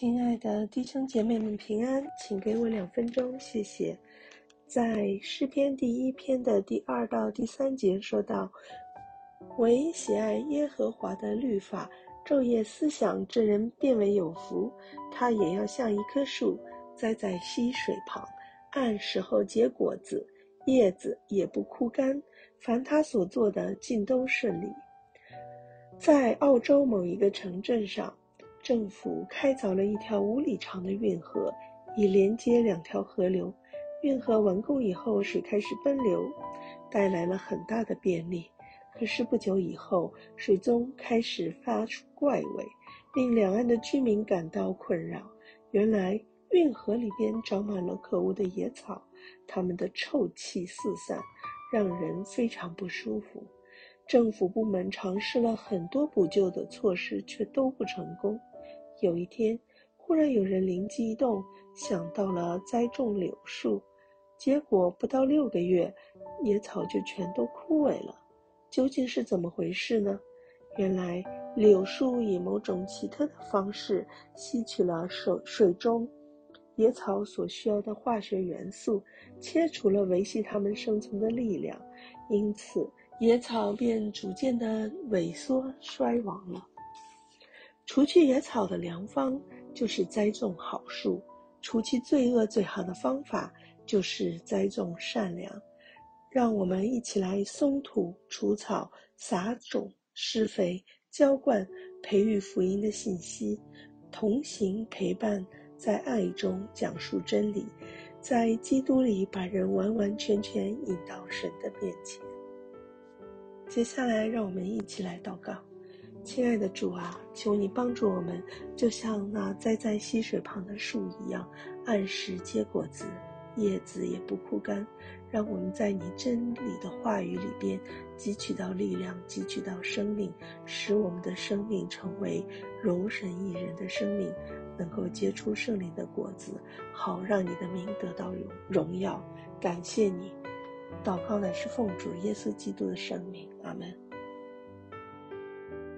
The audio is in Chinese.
亲爱的弟兄姐妹们平安，请给我两分钟，谢谢。在诗篇第一篇的第二到第三节说到：“唯喜爱耶和华的律法，昼夜思想之人，便为有福。他也要像一棵树，栽在溪水旁，按时候结果子，叶子也不枯干。凡他所做的，尽都顺利。”在澳洲某一个城镇上。政府开凿了一条五里长的运河，以连接两条河流。运河完工以后，水开始奔流，带来了很大的便利。可是不久以后，水中开始发出怪味，令两岸的居民感到困扰。原来运河里边长满了可恶的野草，它们的臭气四散，让人非常不舒服。政府部门尝试了很多补救的措施，却都不成功。有一天，忽然有人灵机一动，想到了栽种柳树，结果不到六个月，野草就全都枯萎了。究竟是怎么回事呢？原来柳树以某种奇特的方式吸取了水水中野草所需要的化学元素，切除了维系它们生存的力量，因此野草便逐渐的萎缩衰亡了。除去野草的良方，就是栽种好树；除去罪恶最好的方法，就是栽种善良。让我们一起来松土、除草、撒种、施肥、浇灌、培育福音的信息，同行陪伴，在爱中讲述真理，在基督里把人完完全全引到神的面前。接下来，让我们一起来祷告。亲爱的主啊，求你帮助我们，就像那栽在溪水旁的树一样，按时结果子，叶子也不枯干。让我们在你真理的话语里边汲取到力量，汲取到生命，使我们的生命成为容神益人的生命，能够结出圣灵的果子，好让你的名得到荣荣耀。感谢你，祷告乃是奉主耶稣基督的圣名，阿门。